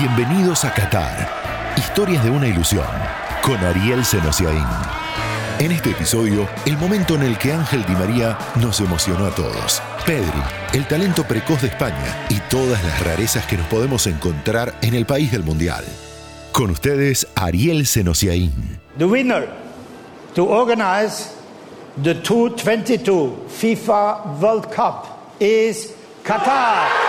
Bienvenidos a Qatar. Historias de una ilusión. Con Ariel Senosiaín. En este episodio, el momento en el que Ángel Di María nos emocionó a todos. Pedri, el talento precoz de España y todas las rarezas que nos podemos encontrar en el país del Mundial. Con ustedes, Ariel Senosiaín. The winner to organize the 2022 FIFA World Cup is Qatar.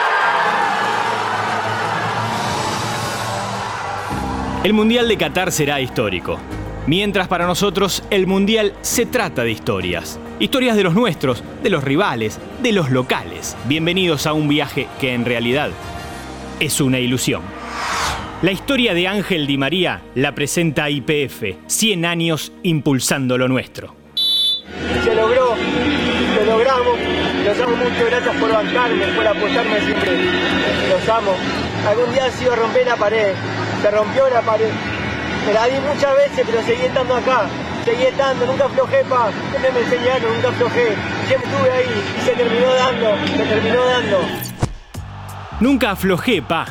El Mundial de Qatar será histórico. Mientras para nosotros el Mundial se trata de historias. Historias de los nuestros, de los rivales, de los locales. Bienvenidos a un viaje que en realidad es una ilusión. La historia de Ángel Di María la presenta IPF, 100 años impulsando lo nuestro. Se logró, lo logramos. Los amo mucho, gracias por bancarme, por apoyarme siempre. Los amo. Algún día se iba a romper la pared, se rompió la pared. Me la di muchas veces, pero seguí estando acá. Seguí estando, nunca aflojé, pa. Siempre me enseñaron, nunca aflojé. Siempre estuve ahí y se terminó dando, se terminó dando. Nunca aflojé, pa.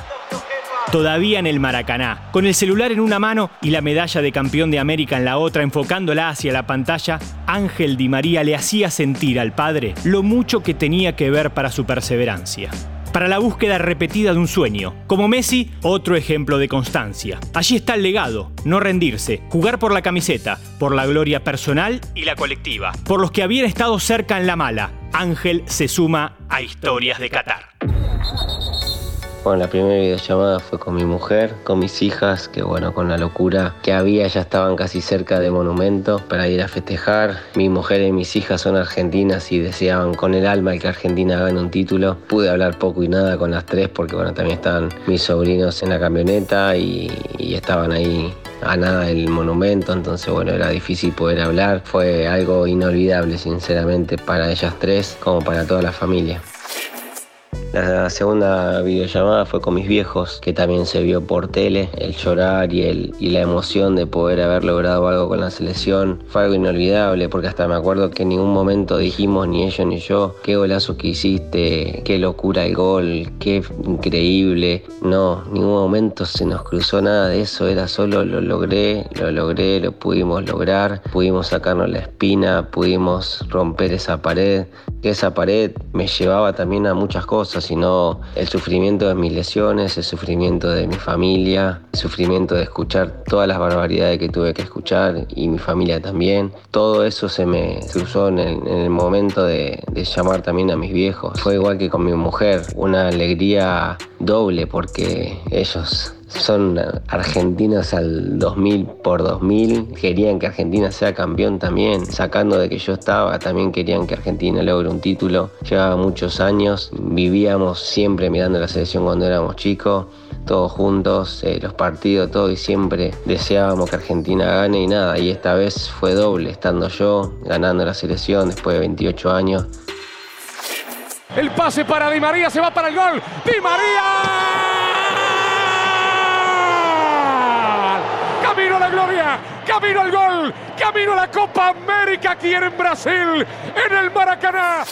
Todavía en el Maracaná, con el celular en una mano y la medalla de campeón de América en la otra, enfocándola hacia la pantalla, Ángel Di María le hacía sentir al padre lo mucho que tenía que ver para su perseverancia para la búsqueda repetida de un sueño. Como Messi, otro ejemplo de constancia. Allí está el legado, no rendirse, jugar por la camiseta, por la gloria personal y la colectiva, por los que habían estado cerca en la mala. Ángel se suma a Historias de Qatar. Bueno, la primera videollamada fue con mi mujer, con mis hijas, que bueno, con la locura que había ya estaban casi cerca de Monumento para ir a festejar. Mi mujer y mis hijas son argentinas y deseaban con el alma que Argentina gane un título. Pude hablar poco y nada con las tres porque bueno, también estaban mis sobrinos en la camioneta y, y estaban ahí a nada del monumento, entonces bueno, era difícil poder hablar. Fue algo inolvidable, sinceramente, para ellas tres como para toda la familia. La segunda videollamada fue con mis viejos, que también se vio por tele, el llorar y, el, y la emoción de poder haber logrado algo con la selección. Fue algo inolvidable porque hasta me acuerdo que en ningún momento dijimos, ni ellos ni yo, qué golazo que hiciste, qué locura el gol, qué increíble. No, en ningún momento se nos cruzó nada de eso, era solo lo logré, lo logré, lo pudimos lograr, pudimos sacarnos la espina, pudimos romper esa pared, que esa pared me llevaba también a muchas cosas, sino el sufrimiento de mis lesiones, el sufrimiento de mi familia, el sufrimiento de escuchar todas las barbaridades que tuve que escuchar y mi familia también. Todo eso se me cruzó en el, en el momento de, de llamar también a mis viejos. Fue igual que con mi mujer, una alegría doble porque ellos son argentinos al 2000 por 2000. Querían que Argentina sea campeón también. Sacando de que yo estaba, también querían que Argentina logre un título. Llevaba muchos años. Vivíamos siempre mirando la selección cuando éramos chicos. Todos juntos, eh, los partidos, todo. Y siempre deseábamos que Argentina gane y nada. Y esta vez fue doble, estando yo, ganando la selección después de 28 años. El pase para Di María, se va para el gol. Di María. Gloria, camino al gol, camino a la Copa América aquí en Brasil, en el Maracaná.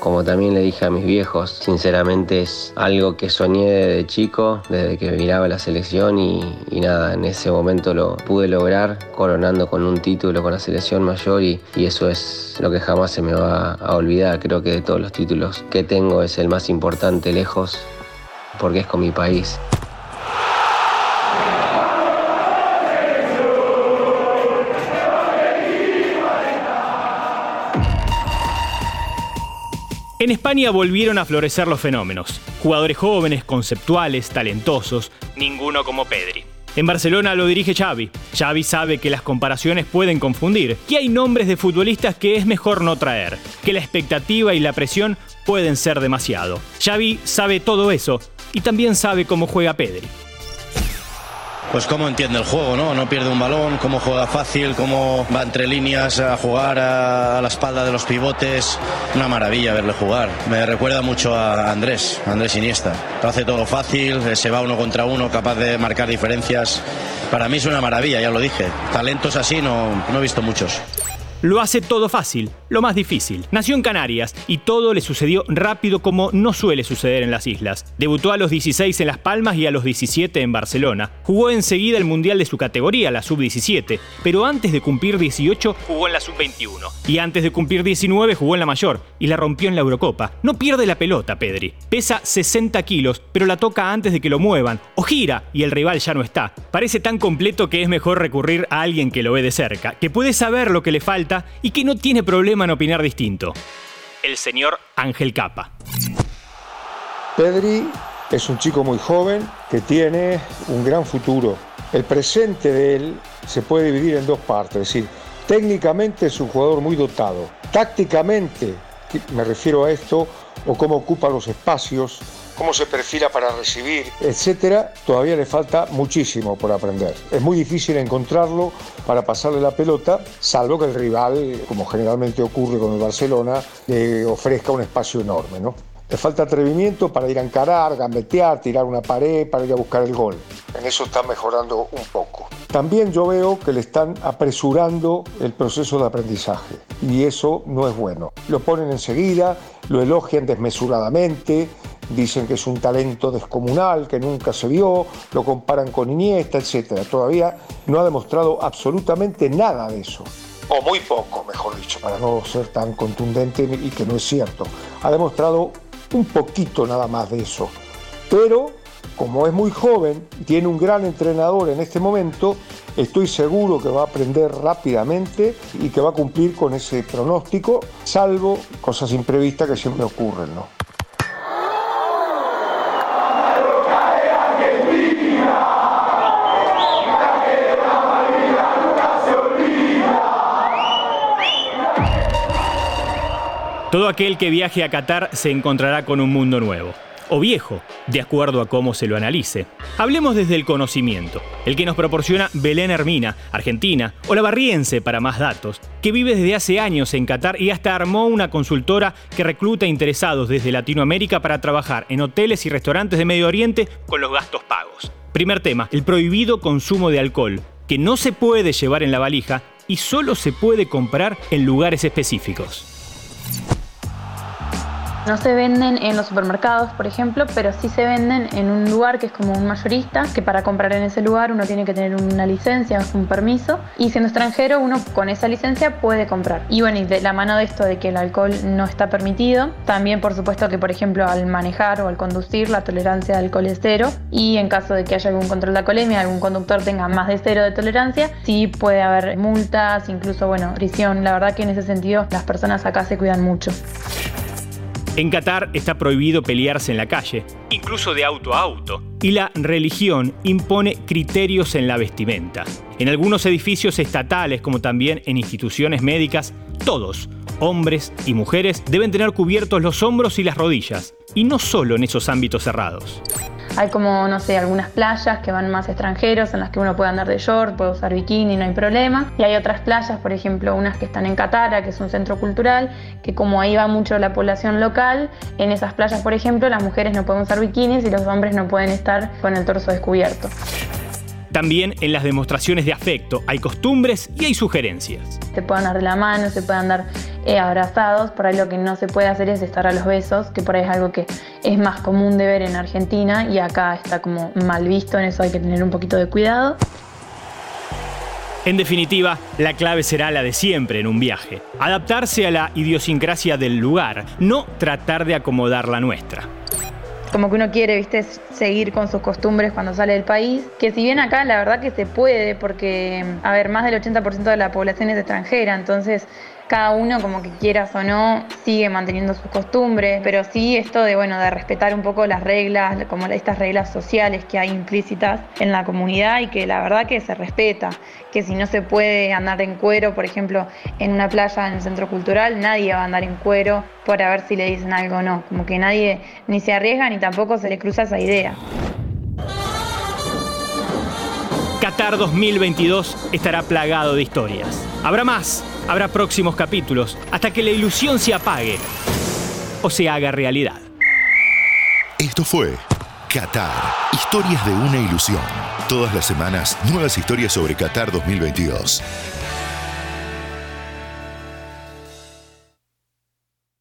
Como también le dije a mis viejos, sinceramente es algo que soñé desde chico, desde que miraba la selección y, y, nada, en ese momento lo pude lograr coronando con un título con la selección mayor y, y eso es lo que jamás se me va a olvidar. Creo que de todos los títulos que tengo es el más importante lejos porque es con mi país. En España volvieron a florecer los fenómenos. Jugadores jóvenes, conceptuales, talentosos, ninguno como Pedri. En Barcelona lo dirige Xavi. Xavi sabe que las comparaciones pueden confundir, que hay nombres de futbolistas que es mejor no traer, que la expectativa y la presión pueden ser demasiado. Xavi sabe todo eso y también sabe cómo juega Pedri pues cómo entiende el juego, ¿no? No pierde un balón, cómo juega fácil, cómo va entre líneas a jugar a, la espalda de los pivotes. Una maravilla verle jugar. Me recuerda mucho a Andrés, Andrés Iniesta. Hace todo fácil, se va uno contra uno, capaz de marcar diferencias. Para mí es una maravilla, ya lo dije. Talentos así no, no he visto muchos. Lo hace todo fácil, lo más difícil. Nació en Canarias y todo le sucedió rápido como no suele suceder en las islas. Debutó a los 16 en Las Palmas y a los 17 en Barcelona. Jugó enseguida el Mundial de su categoría, la Sub-17, pero antes de cumplir 18 jugó en la Sub-21. Y antes de cumplir 19 jugó en la mayor y la rompió en la Eurocopa. No pierde la pelota, Pedri. Pesa 60 kilos, pero la toca antes de que lo muevan, o gira y el rival ya no está. Parece tan completo que es mejor recurrir a alguien que lo ve de cerca, que puede saber lo que le falta y que no tiene problema en opinar distinto. El señor Ángel Capa. Pedri es un chico muy joven que tiene un gran futuro. El presente de él se puede dividir en dos partes, es decir, técnicamente es un jugador muy dotado. Tácticamente, me refiero a esto, o cómo ocupa los espacios, cómo se perfila para recibir, etcétera, todavía le falta muchísimo por aprender. Es muy difícil encontrarlo para pasarle la pelota, salvo que el rival, como generalmente ocurre con el Barcelona, le ofrezca un espacio enorme, ¿no? Le falta atrevimiento para ir a encarar, gambetear, tirar una pared, para ir a buscar el gol. En eso está mejorando un poco. También yo veo que le están apresurando el proceso de aprendizaje y eso no es bueno. Lo ponen enseguida, lo elogian desmesuradamente, dicen que es un talento descomunal, que nunca se vio, lo comparan con Iniesta, etc. Todavía no ha demostrado absolutamente nada de eso. O muy poco, mejor dicho, para no ser tan contundente y que no es cierto. Ha demostrado un poquito nada más de eso. Pero, como es muy joven, tiene un gran entrenador en este momento, estoy seguro que va a aprender rápidamente y que va a cumplir con ese pronóstico, salvo cosas imprevistas que siempre ocurren, ¿no? Todo aquel que viaje a Qatar se encontrará con un mundo nuevo, o viejo, de acuerdo a cómo se lo analice. Hablemos desde el conocimiento, el que nos proporciona Belén Hermina, argentina, o la barriense para más datos, que vive desde hace años en Qatar y hasta armó una consultora que recluta interesados desde Latinoamérica para trabajar en hoteles y restaurantes de Medio Oriente con los gastos pagos. Primer tema, el prohibido consumo de alcohol, que no se puede llevar en la valija y solo se puede comprar en lugares específicos. No se venden en los supermercados, por ejemplo, pero sí se venden en un lugar que es como un mayorista, que para comprar en ese lugar uno tiene que tener una licencia, un permiso, y siendo extranjero uno con esa licencia puede comprar. Y bueno, y de la mano de esto de que el alcohol no está permitido, también por supuesto que por ejemplo al manejar o al conducir la tolerancia de alcohol es cero, y en caso de que haya algún control de alcoholemia, algún conductor tenga más de cero de tolerancia, sí puede haber multas, incluso bueno, prisión. La verdad que en ese sentido las personas acá se cuidan mucho. En Qatar está prohibido pelearse en la calle, incluso de auto a auto, y la religión impone criterios en la vestimenta. En algunos edificios estatales, como también en instituciones médicas, todos, hombres y mujeres, deben tener cubiertos los hombros y las rodillas, y no solo en esos ámbitos cerrados. Hay como, no sé, algunas playas que van más extranjeros en las que uno puede andar de short, puede usar bikini, no hay problema. Y hay otras playas, por ejemplo, unas que están en Catara, que es un centro cultural, que como ahí va mucho la población local, en esas playas, por ejemplo, las mujeres no pueden usar bikinis y los hombres no pueden estar con el torso descubierto. También en las demostraciones de afecto hay costumbres y hay sugerencias. Se pueden dar de la mano, se pueden dar eh, abrazados, por ahí lo que no se puede hacer es estar a los besos, que por ahí es algo que es más común de ver en Argentina y acá está como mal visto, en eso hay que tener un poquito de cuidado. En definitiva, la clave será la de siempre en un viaje. Adaptarse a la idiosincrasia del lugar, no tratar de acomodar la nuestra como que uno quiere, viste, seguir con sus costumbres cuando sale del país, que si bien acá la verdad que se puede, porque, a ver, más del 80% de la población es extranjera, entonces cada uno como que quieras o no sigue manteniendo sus costumbres, pero sí esto de bueno, de respetar un poco las reglas, como estas reglas sociales que hay implícitas en la comunidad y que la verdad que se respeta, que si no se puede andar en cuero, por ejemplo, en una playa en el centro cultural, nadie va a andar en cuero por ver si le dicen algo o no, como que nadie ni se arriesga ni tampoco se le cruza esa idea. Qatar 2022 estará plagado de historias. Habrá más, habrá próximos capítulos, hasta que la ilusión se apague o se haga realidad. Esto fue Qatar, historias de una ilusión. Todas las semanas, nuevas historias sobre Qatar 2022.